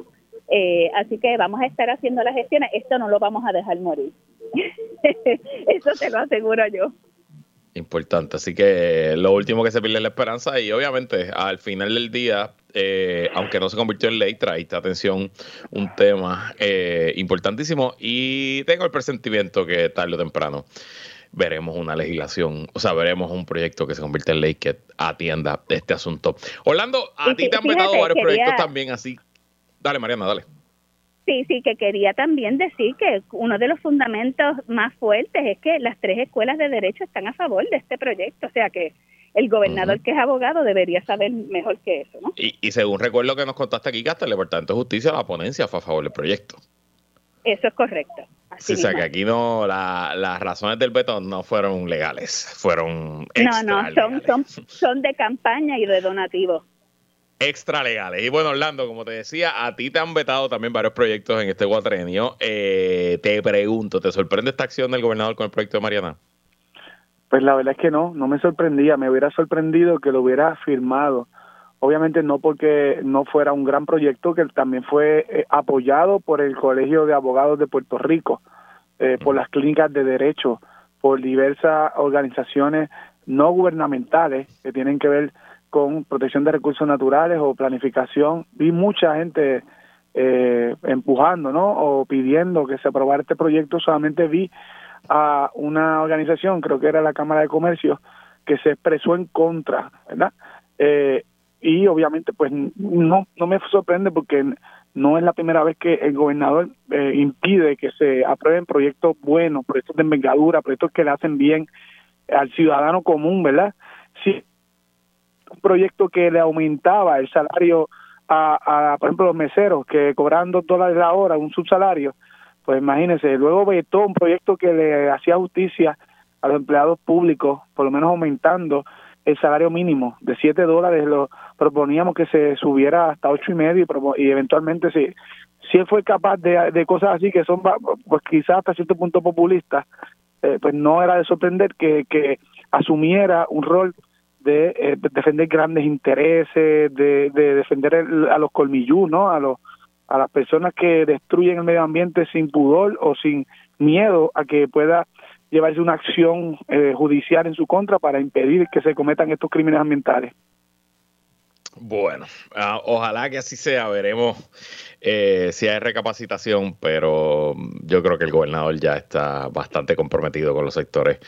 F: Eh, así que vamos a estar haciendo las gestiones. Esto no lo vamos a dejar morir. Eso te lo aseguro yo.
A: Importante, así que lo último que se pierde es la esperanza y obviamente al final del día, eh, aunque no se convirtió en ley, trae atención un tema eh, importantísimo y tengo el presentimiento que tarde o temprano veremos una legislación, o sea, veremos un proyecto que se convierte en ley que atienda este asunto. Orlando, a ti te han vetado varios proyectos también así. Dale, Mariana, dale.
F: Sí, sí, que quería también decir que uno de los fundamentos más fuertes es que las tres escuelas de derecho están a favor de este proyecto, o sea que el gobernador que es abogado debería saber mejor que eso, ¿no?
A: Y, y según recuerdo que nos contaste aquí, que hasta el Departamento de Justicia, la ponencia fue a favor del proyecto.
F: Eso es correcto.
A: sí, o sea que aquí no, las razones del veto no fueron legales, fueron
F: No, no, son, son, son de campaña y de donativo
A: extra legales. Y bueno, Orlando, como te decía, a ti te han vetado también varios proyectos en este cuatrenio. Eh, te pregunto, ¿te sorprende esta acción del gobernador con el proyecto de Mariana?
E: Pues la verdad es que no, no me sorprendía. Me hubiera sorprendido que lo hubiera firmado. Obviamente no porque no fuera un gran proyecto, que también fue eh, apoyado por el Colegio de Abogados de Puerto Rico, eh, por las clínicas de derecho, por diversas organizaciones no gubernamentales que tienen que ver con protección de recursos naturales o planificación. Vi mucha gente eh, empujando, ¿no? O pidiendo que se aprobara este proyecto. Solamente vi a una organización, creo que era la Cámara de Comercio, que se expresó en contra, ¿verdad? Eh, y obviamente, pues no, no me sorprende porque no es la primera vez que el gobernador eh, impide que se aprueben proyectos buenos, proyectos de envergadura, proyectos que le hacen bien al ciudadano común, ¿verdad? Sí, un proyecto que le aumentaba el salario a, por ejemplo, los meseros que cobran dos dólares la hora, un subsalario, pues imagínense, luego vetó un proyecto que le hacía justicia a los empleados públicos, por lo menos aumentando el salario mínimo de siete dólares, lo proponíamos que se subiera hasta ocho y medio y, eventualmente si, si él fue capaz de, de cosas así que son pues quizás hasta cierto punto populistas, eh, pues no era de sorprender que, que asumiera un rol eh, de, defender grandes intereses, de, defender a los colmillú, ¿no? A, los, a las personas que destruyen el medio ambiente sin pudor o sin miedo a que pueda llevarse una acción eh, judicial en su contra para impedir que se cometan estos crímenes ambientales.
A: Bueno, ah, ojalá que así sea, veremos eh, si hay recapacitación, pero yo creo que el gobernador ya está bastante comprometido con los sectores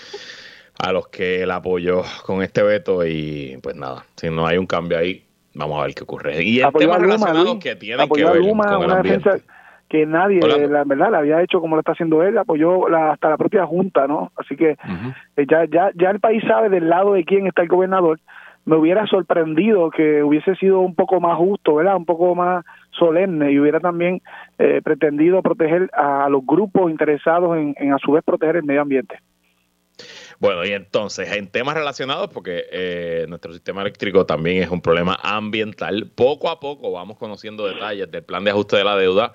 A: a los que él apoyó con este veto y pues nada, si no hay un cambio ahí, vamos a ver qué ocurre. Y el tema relacionado que ver con el ambiente.
E: que nadie, la verdad, la había hecho como lo está haciendo él, apoyó hasta la propia Junta, ¿no? Así que eh, ya, ya, ya el país sabe del lado de quién está el gobernador. Me hubiera sorprendido que hubiese sido un poco más justo, ¿verdad? Un poco más solemne y hubiera también eh, pretendido proteger a, los grupos interesados en a su vez proteger el medio ambiente.
A: Bueno, y entonces, en temas relacionados, porque eh, nuestro sistema eléctrico también es un problema ambiental, poco a poco vamos conociendo detalles del plan de ajuste de la deuda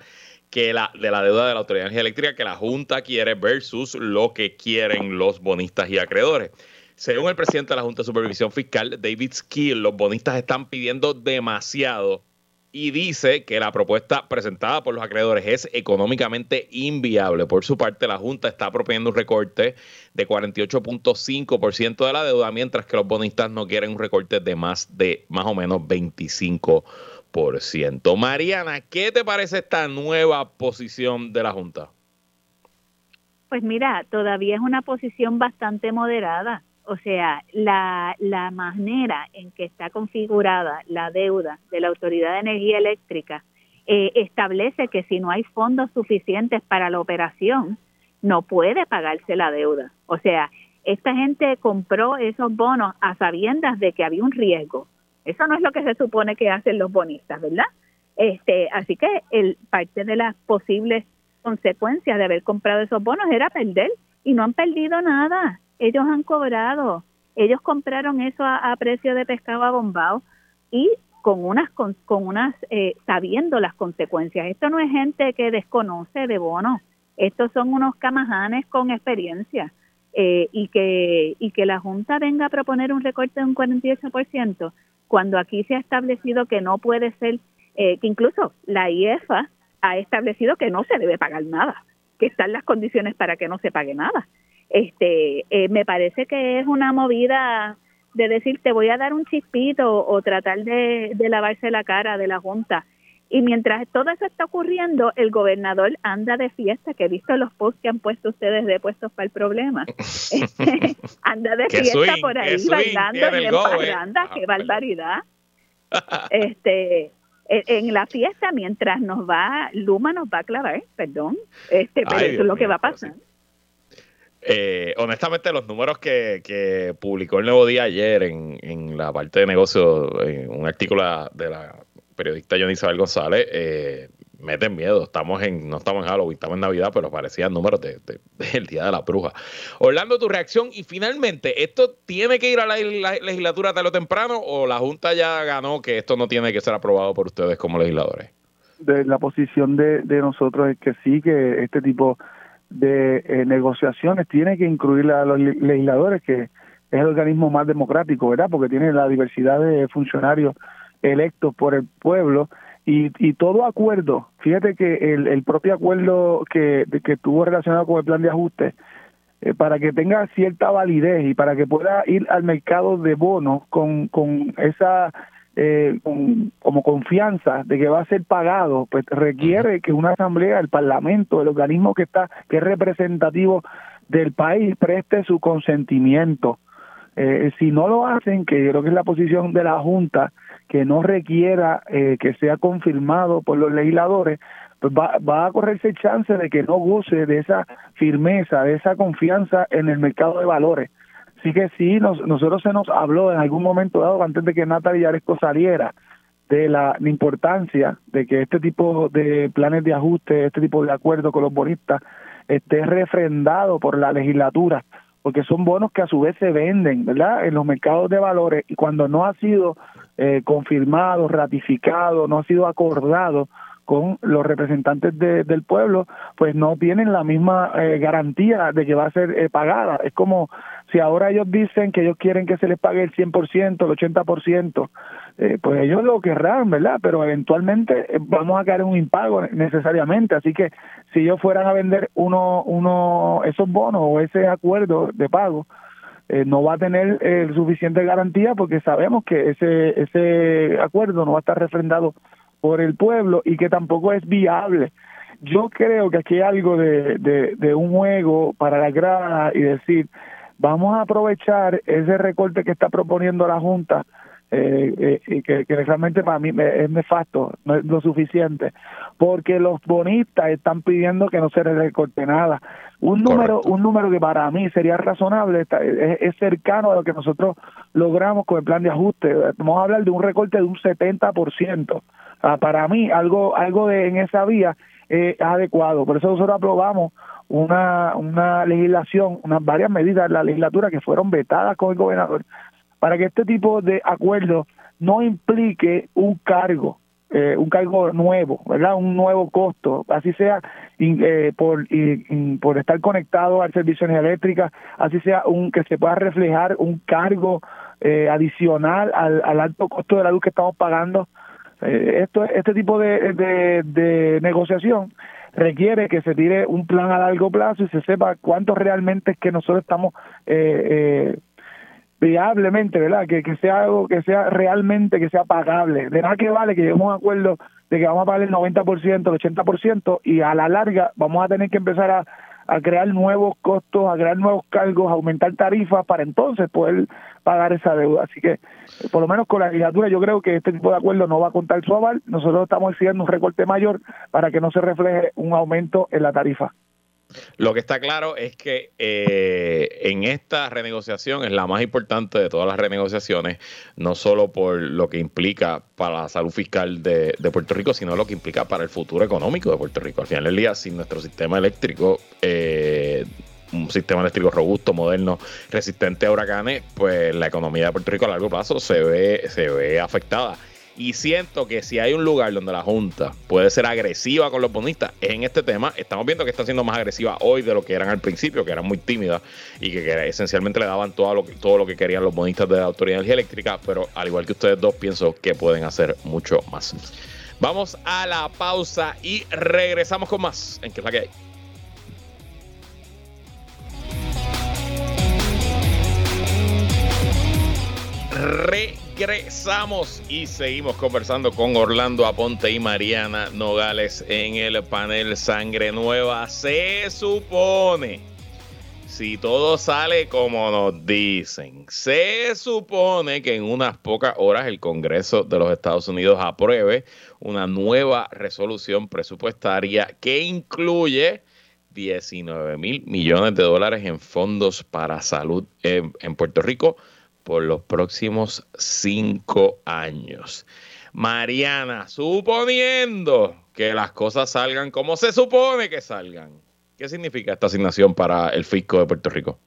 A: que la, de la deuda de la Autoridad de Energía Eléctrica que la Junta quiere versus lo que quieren los bonistas y acreedores. Según el presidente de la Junta de Supervisión Fiscal, David Skill, los bonistas están pidiendo demasiado y dice que la propuesta presentada por los acreedores es económicamente inviable. Por su parte, la Junta está proponiendo un recorte de 48.5% de la deuda, mientras que los bonistas no quieren un recorte de más de más o menos 25%. Mariana, ¿qué te parece esta nueva posición de la Junta?
F: Pues mira, todavía es una posición bastante moderada o sea, la, la manera en que está configurada la deuda de la Autoridad de Energía Eléctrica eh, establece que si no hay fondos suficientes para la operación, no puede pagarse la deuda. O sea, esta gente compró esos bonos a sabiendas de que había un riesgo. Eso no es lo que se supone que hacen los bonistas, ¿verdad? Este, así que el, parte de las posibles consecuencias de haber comprado esos bonos era perder y no han perdido nada ellos han cobrado, ellos compraron eso a, precio de pescado abombado y con unas con, unas eh, sabiendo las consecuencias. Esto no es gente que desconoce de bono, estos son unos camajanes con experiencia. Eh, y que y que la Junta venga a proponer un recorte de un 48% cuando aquí se ha establecido que no puede ser, eh, que incluso la IEFA
D: ha establecido que no se debe pagar nada, que están las condiciones para que no se pague nada. Este, eh, me parece que es una movida de decir te voy a dar un chispito o tratar de, de lavarse la cara de la Junta. Y mientras todo eso está ocurriendo, el gobernador anda de fiesta, que he visto los posts que han puesto ustedes de puestos para el problema. anda de fiesta por ahí bailando y en parranda, qué barbaridad. este en la fiesta mientras nos va Luma nos va a clavar, perdón, este, pero eso es lo que va a pasar.
A: Eh, honestamente, los números que, publicó el Nuevo Día ayer en, en la parte de negocio, en un artículo de la periodista Johnny Isabel González, eh, meten miedo. Estamos en, no estamos en Halloween, estamos en Navidad, pero parecían números del de, Día de la Bruja. Orlando, tu reacción. Y finalmente, ¿esto tiene que ir a la, legislatura tarde o temprano o la Junta ya ganó que esto no tiene que ser aprobado por ustedes como legisladores?
E: De la posición de, nosotros es que sí, que este tipo de eh, negociaciones tiene que incluir a los legisladores, que es el organismo más democrático, ¿verdad? Porque tiene la diversidad de funcionarios electos por el pueblo y, y todo acuerdo, fíjate que el, el propio acuerdo que, que tuvo relacionado con el plan de ajuste, eh, para que tenga cierta validez y para que pueda ir al mercado de bonos con, con esa eh, como confianza de que va a ser pagado, pues requiere que una asamblea, el parlamento, el organismo que está, que es representativo del país, preste su consentimiento. Eh, si no lo hacen, que creo que es la posición de la Junta, que no requiera eh, que sea confirmado por los legisladores, pues va, va a correrse chance de que no goce de esa firmeza, de esa confianza en el mercado de valores. Así que sí, nos, nosotros se nos habló en algún momento dado, antes de que Natalia Yaresco saliera, de la, importancia de que este tipo de planes de ajuste, este tipo de acuerdo con los bonistas, esté refrendado por la legislatura, porque son bonos que a su vez se venden, ¿verdad?, en los mercados de valores y cuando no ha sido eh, confirmado, ratificado, no ha sido acordado con los representantes del pueblo, pues no tienen la misma eh, garantía de que va a ser eh, pagada. Es como si ahora ellos dicen que ellos quieren que se les pague el 100%, el 80%, eh, pues ellos lo querrán, ¿verdad? Pero eventualmente vamos a caer en un impago necesariamente. Así que si ellos fueran a vender uno, uno esos bonos o ese acuerdo de pago, eh, no va a tener eh, suficiente garantía porque sabemos que ese, ese acuerdo no va a estar refrendado por el pueblo y que tampoco es viable. Yo creo que aquí hay algo de, de, un juego para la grada y decir, vamos a aprovechar ese recorte que está proponiendo la Junta eh, eh, que, que, realmente para mí es nefasto, no es lo suficiente, porque los bonistas están pidiendo que no se les recorte nada. Un número, un número que para mí sería razonable, es, cercano a lo que nosotros logramos con el plan de ajuste. Vamos a hablar de un recorte de un 70%. Ah, para mí, algo, algo de, en esa vía es adecuado. Por eso nosotros aprobamos una, una legislación, unas varias medidas de la legislatura que fueron vetadas con el gobernador para que este tipo de acuerdo no implique un cargo, eh, un cargo nuevo, ¿verdad? Un nuevo costo, así sea eh, por, por estar conectado al servicio de eléctrica, así sea un que se pueda reflejar un cargo eh, adicional al, alto costo de la luz que estamos pagando. Esto Este tipo de, de, de negociación requiere que se tire un plan a largo plazo y se sepa cuánto realmente es que nosotros estamos eh, viablemente, ¿verdad? Que, que sea algo que sea realmente, que sea pagable. De nada que vale que lleguemos a un acuerdo de que vamos a pagar el 90%, el 80% y a la larga vamos a tener que empezar a, a crear nuevos costos, a crear nuevos cargos, a aumentar tarifas para entonces poder pagar esa deuda. Así que, por lo menos con la legislatura, yo creo que este tipo de acuerdo no va a contar su aval. Nosotros estamos exigiendo un recorte mayor para que no se refleje un aumento en la tarifa.
A: Lo que está claro es que eh, en esta renegociación es la más importante de todas las renegociaciones, no solo por lo que implica para la salud fiscal de, Puerto Rico, sino lo que implica para el futuro económico de Puerto Rico. Al final del día, sin nuestro sistema eléctrico, eh, un sistema eléctrico robusto, moderno, resistente a huracanes, pues la economía de Puerto Rico a largo plazo se ve, se ve afectada. Y siento que si hay un lugar donde la Junta puede ser agresiva con los bonistas, es en este tema. Estamos viendo que están siendo más agresivas hoy de lo que eran al principio, que eran muy tímidas y que, esencialmente le daban todo lo, que, todo lo que querían los bonistas de la Autoridad de Energía Eléctrica. Pero al igual que ustedes dos, pienso que pueden hacer mucho más. Vamos a la pausa y regresamos con más en que es la que hay. Regresamos y seguimos conversando con Orlando Aponte y Mariana Nogales en el panel Sangre Nueva. Se supone, si todo sale como nos dicen, se supone que en unas pocas horas el Congreso de los Estados Unidos apruebe una nueva resolución presupuestaria que incluye 19 mil millones de dólares en fondos para salud en, en Puerto Rico por los próximos cinco años. Mariana, suponiendo que las cosas salgan como se supone que salgan, ¿qué significa esta asignación para el fisco de Puerto Rico?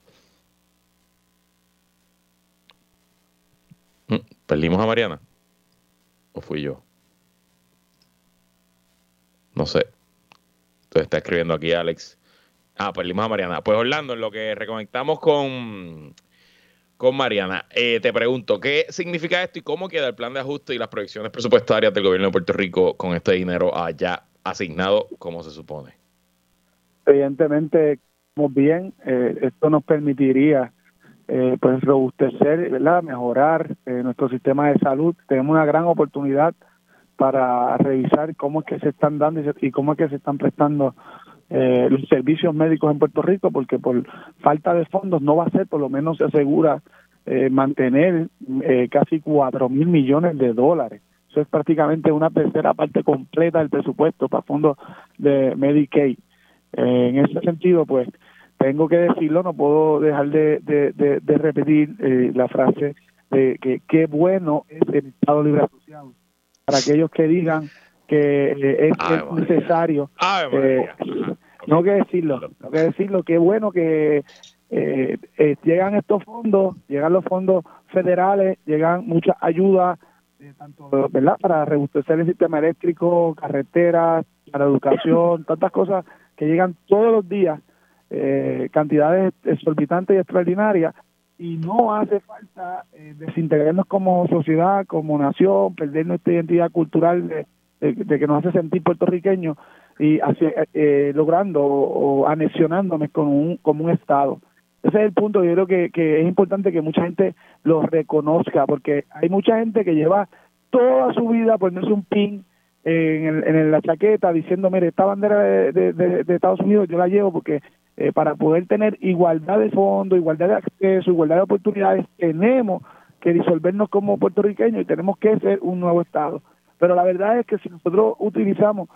A: Mm, ¿Perdimos a Mariana? ¿O fui yo? No sé. Entonces está escribiendo aquí Alex. Ah, perdimos a Mariana. Pues Orlando, en lo que reconectamos con con Mariana. Eh, te pregunto, ¿qué significa esto y cómo queda el plan de ajuste y las proyecciones presupuestarias del gobierno de Puerto Rico con este dinero allá asignado como se supone?
E: Evidentemente, como bien, eh, esto nos permitiría eh, pues robustecer, ¿verdad? mejorar nuestro sistema de salud. Tenemos una gran oportunidad para revisar cómo es que se están dando y cómo es que se están prestando eh, los servicios médicos en Puerto Rico, porque por falta de fondos no va a ser, por lo menos se asegura eh, mantener eh, casi cuatro mil millones de dólares. Eso es prácticamente una tercera parte completa del presupuesto para fondos de Medicaid. Eh, en ese sentido, pues tengo que decirlo, no puedo dejar de, de, de, repetir la frase de que qué bueno es el Estado Libre Asociado. Para aquellos que digan que es, necesario. Eh, no que decirlo, no que decirlo, qué bueno que eh, eh, llegan estos fondos, llegan los fondos federales, llegan muchas ayudas, tanto ¿verdad? para rebustecer el sistema eléctrico, carreteras, para educación, tantas cosas que llegan todos los días, cantidades exorbitantes y extraordinarias, y no hace falta desintegrarnos como sociedad, como nación, perder nuestra identidad cultural de, de, que nos hace sentir puertorriqueños y así, eh, logrando o, anexionándonos con un, como un Estado. Ese es el punto, yo creo que, que es importante que mucha gente lo reconozca, porque hay mucha gente que lleva toda su vida poniéndose un pin en, en la chaqueta diciendo, mire, esta bandera de, de, Estados Unidos yo la llevo porque eh, para poder tener igualdad de fondo, igualdad de acceso, igualdad de oportunidades, tenemos que disolvernos como puertorriqueños y tenemos que ser un nuevo Estado. Pero la verdad es que si nosotros utilizamos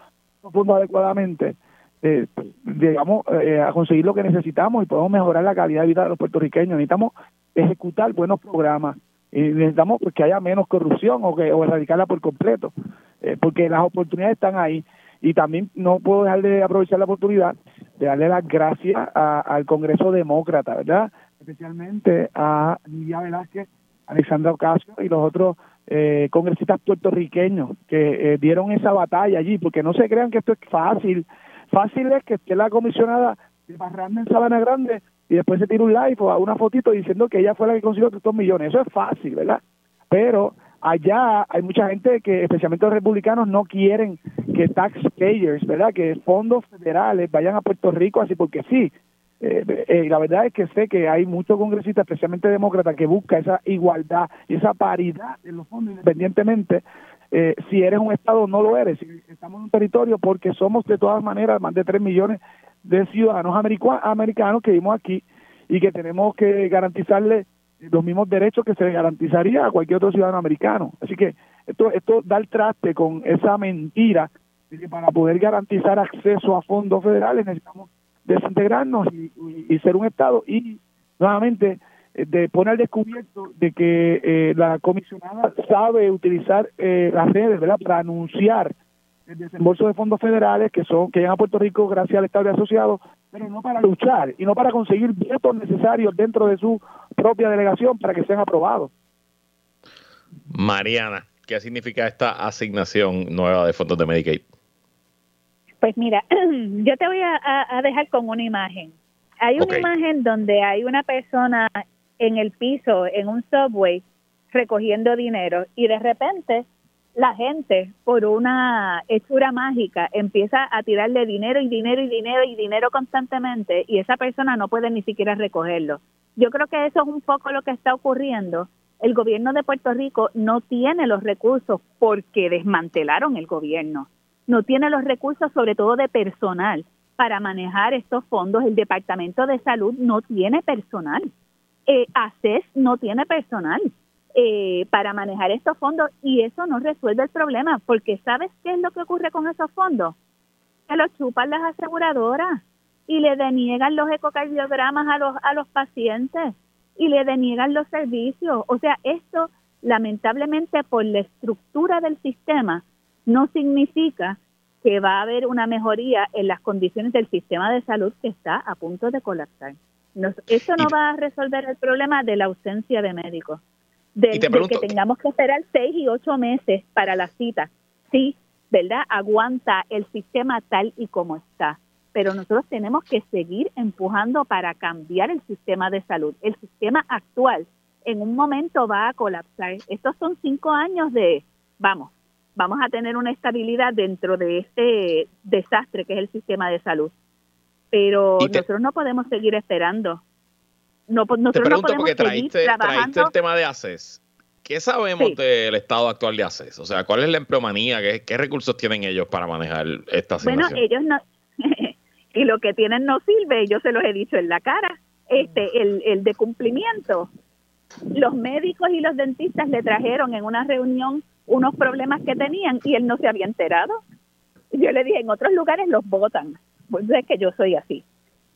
E: los fondos adecuadamente, eh, llegamos eh, a conseguir lo que necesitamos y podemos mejorar la calidad de vida de los puertorriqueños. Necesitamos ejecutar buenos programas y necesitamos pues, que haya menos corrupción o, que, o erradicarla por completo, eh, porque las oportunidades están ahí. Y también no puedo dejar de aprovechar la oportunidad de darle las gracias al Congreso Demócrata, ¿verdad? Especialmente a Lidia Velázquez, Alexandra Ocasio y los otros eh, congresistas puertorriqueños que eh, dieron esa batalla allí, porque no se crean que esto es fácil. Fácil es que esté la comisionada de en Sabana Grande y después se tira un live o una fotito diciendo que ella fue la que consiguió estos millones. Eso es fácil, ¿verdad? Pero allá hay mucha gente que, especialmente los republicanos, no quieren que taxpayers, ¿verdad? Que fondos federales vayan a Puerto Rico así porque sí. Eh, eh, la verdad es que sé que hay muchos congresistas, especialmente demócratas, que buscan esa igualdad y esa paridad en los fondos, independientemente eh, si eres un Estado no lo eres. Estamos en un territorio porque somos de todas maneras más de 3 millones de ciudadanos americanos que vivimos aquí y que tenemos que garantizarle los mismos derechos que se garantizaría a cualquier otro ciudadano americano. Así que esto, esto da el traste con esa mentira de que para poder garantizar acceso a fondos federales necesitamos desintegrarnos y, ser un Estado y nuevamente eh, de poner descubierto de que eh, la comisionada sabe utilizar eh, las redes ¿verdad? para anunciar el desembolso de fondos federales que son que llegan a Puerto Rico gracias al Estado asociado, pero no para luchar y no para conseguir votos necesarios dentro de su propia delegación para que sean aprobados.
A: Mariana, ¿qué significa esta asignación nueva de fondos de Medicaid?
F: Pues mira, yo te voy a, dejar con una imagen. Hay una imagen donde hay una persona en el piso, en un subway, recogiendo dinero y de repente la gente, por una hechura mágica, empieza a tirarle dinero y dinero y dinero y dinero constantemente y esa persona no puede ni siquiera recogerlo. Yo creo que eso es un poco lo que está ocurriendo. El gobierno de Puerto Rico no tiene los recursos porque desmantelaron el gobierno. No tiene los recursos, sobre todo de personal, para manejar estos fondos. El Departamento de Salud no tiene personal. Eh, ACES no tiene personal eh, para manejar estos fondos y eso no resuelve el problema, porque ¿sabes qué es lo que ocurre con esos fondos? Que los chupan las aseguradoras y le deniegan los ecocardiogramas a los, a los pacientes y le deniegan los servicios. O sea, esto lamentablemente por la estructura del sistema no significa que va a haber una mejoría en las condiciones del sistema de salud que está a punto de colapsar. No, esto no va a resolver el problema de la ausencia de médicos de, que tengamos que esperar seis y ocho meses para la cita. Sí, ¿verdad? Aguanta el sistema tal y como está. Pero nosotros tenemos que seguir empujando para cambiar el sistema de salud. El sistema actual en un momento va a colapsar. Estos son cinco años de, vamos, vamos a tener una estabilidad dentro de este desastre que es el sistema de salud. Pero nosotros no podemos seguir esperando no, pues,
A: Te pregunto porque traíste, el tema de ACES. ¿Qué sabemos del estado actual de ACES? O sea, ¿cuál es la empleomanía? ¿Qué, recursos tienen ellos para manejar esta situación?
F: Bueno, ellos no... y lo que tienen no sirve, yo se los he dicho en la cara. Este, el, el de cumplimiento. Los médicos y los dentistas le trajeron en una reunión unos problemas que tenían y él no se había enterado. Yo le dije, en otros lugares los votan. Pues es que yo soy así.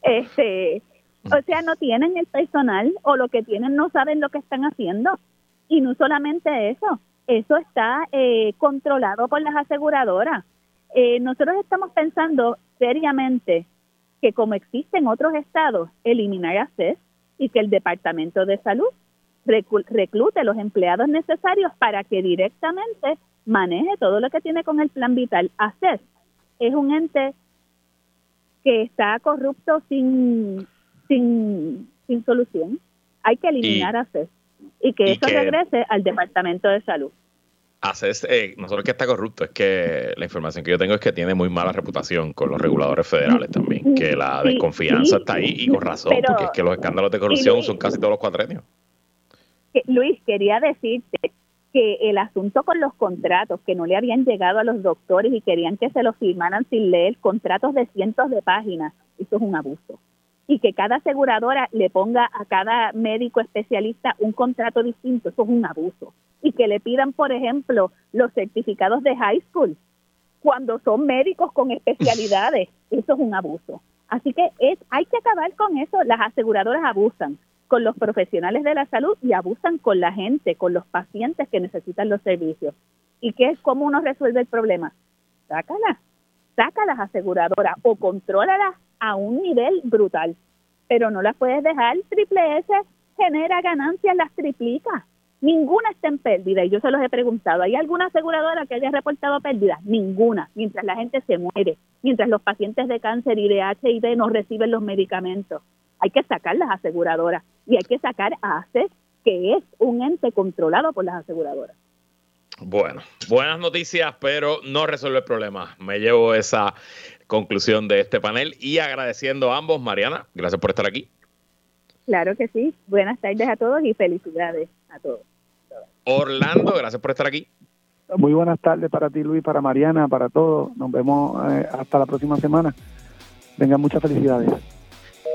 F: Este, o sea, no tienen el personal o lo que tienen no saben lo que están haciendo. Y no solamente eso, eso está eh, controlado por las aseguradoras. Eh, nosotros estamos pensando seriamente que como existen otros estados, eliminar ACES y que el Departamento de Salud reclute los empleados necesarios para que directamente maneje todo lo que tiene con el plan vital. ACES es un ente que está corrupto sin sin, sin solución. Hay que eliminar a CES y que eso regrese al Departamento de Salud.
A: ACES, eh, no solo que está corrupto, es que la información que yo tengo es que tiene muy mala reputación con los reguladores federales también, que la desconfianza está ahí y con razón, porque es que los escándalos de corrupción son casi todos los cuatrenios.
F: Luis, quería decirte que el asunto con los contratos que no le habían llegado a los doctores y querían que se los firmaran sin leer contratos de cientos de páginas, eso es un abuso y que cada aseguradora le ponga a cada médico especialista un contrato distinto, eso es un abuso. Y que le pidan, por ejemplo, los certificados de high school cuando son médicos con especialidades, eso es un abuso. Así que es, hay que acabar con eso. Las aseguradoras abusan con los profesionales de la salud y abusan con la gente, con los pacientes que necesitan los servicios. ¿Y qué es cómo uno resuelve el problema? Sácalas, sácalas aseguradoras o contrólalas a un nivel brutal, pero no las puedes dejar. Triple S genera ganancias, las triplica. Ninguna está en pérdida y yo se los he preguntado, ¿hay alguna aseguradora que haya reportado pérdidas? Ninguna, mientras la gente se muere, mientras los pacientes de cáncer y de HIV no reciben los medicamentos. Hay que sacar las aseguradoras y hay que sacar a ACES, que es un ente controlado por las aseguradoras.
A: Bueno, buenas noticias, pero no resuelve el problema. Me llevo esa conclusión de este panel y agradeciendo a ambos. Mariana, gracias por estar aquí.
F: Claro que sí. Buenas tardes a todos y felicidades a todos.
A: Orlando, gracias por estar aquí.
E: Muy buenas tardes para ti, Luis, para Mariana, para todos. Nos vemos eh, hasta la próxima semana. Vengan muchas felicidades.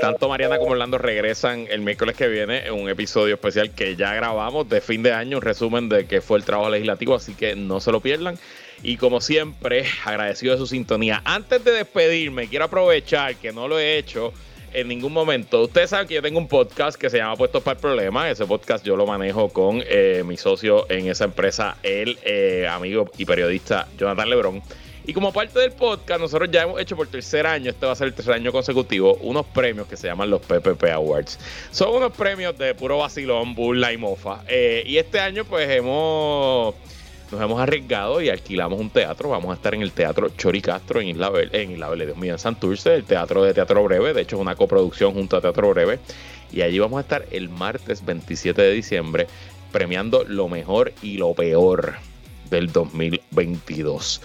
A: Tanto Mariana como Orlando regresan el miércoles que viene en un episodio especial que ya grabamos de fin de año, un resumen de que fue el trabajo legislativo, así que no se lo pierdan. Y como siempre, agradecido de su sintonía. Antes de despedirme, quiero aprovechar que no lo he hecho en ningún momento. Ustedes saben que yo tengo un podcast que se llama Puestos para el Problema. Ese podcast yo lo manejo con eh, mi socio en esa empresa, el eh, amigo y periodista Jonathan Lebrón. Y como parte del podcast, nosotros ya hemos hecho por tercer año, este va a ser el tercer año consecutivo, unos premios que se llaman los PPP Awards. Son unos premios de puro vacilón, burla y mofa. Eh, y este año, pues hemos nos hemos arriesgado y alquilamos un teatro. Vamos a estar en el Teatro Chori Castro en Isla Verde, en Isla Verde, Dios mío, en Santurce, el Teatro de Teatro Breve. De hecho, es una coproducción junto a Teatro Breve. Y allí vamos a estar el martes 27 de diciembre premiando lo mejor y lo peor del 2022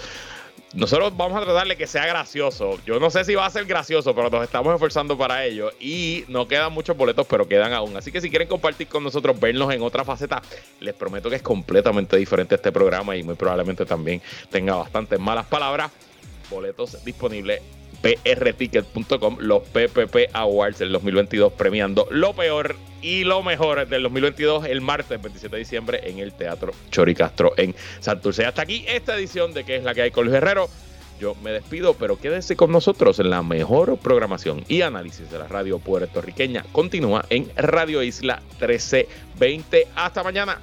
A: nosotros vamos a tratar de que sea gracioso. Yo no sé si va a ser gracioso, pero nos estamos esforzando para ello. Y no quedan muchos boletos, pero quedan aún. Así que si quieren compartir con nosotros, vernos en otra faceta, les prometo que es completamente diferente este programa y muy probablemente también tenga bastantes malas palabras. Boletos disponibles prticket.com, los PPP Awards del 2022 premiando lo peor y lo mejor del 2022 el martes 27 de diciembre en el Teatro Choricastro en Santurce. Hasta aquí esta edición de que es la que hay con Luis Herrero. Yo me despido, pero quédese con nosotros en la mejor programación y análisis de la radio puertorriqueña. Continúa en Radio Isla 1320. Hasta mañana.